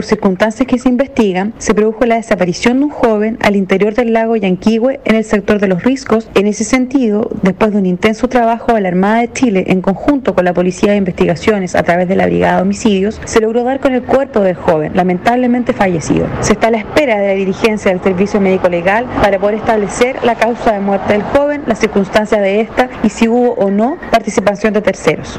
por circunstancias que se investigan, se produjo la desaparición de un joven al interior del lago Yanquihue en el sector de los Riscos. En ese sentido, después de un intenso trabajo de la Armada de Chile en conjunto con la Policía de Investigaciones a través de la Brigada de Homicidios, se logró dar con el cuerpo del joven, lamentablemente fallecido. Se está a la espera de la dirigencia del Servicio Médico Legal para poder establecer la causa de muerte del joven, las circunstancias de esta y si hubo o no participación de terceros.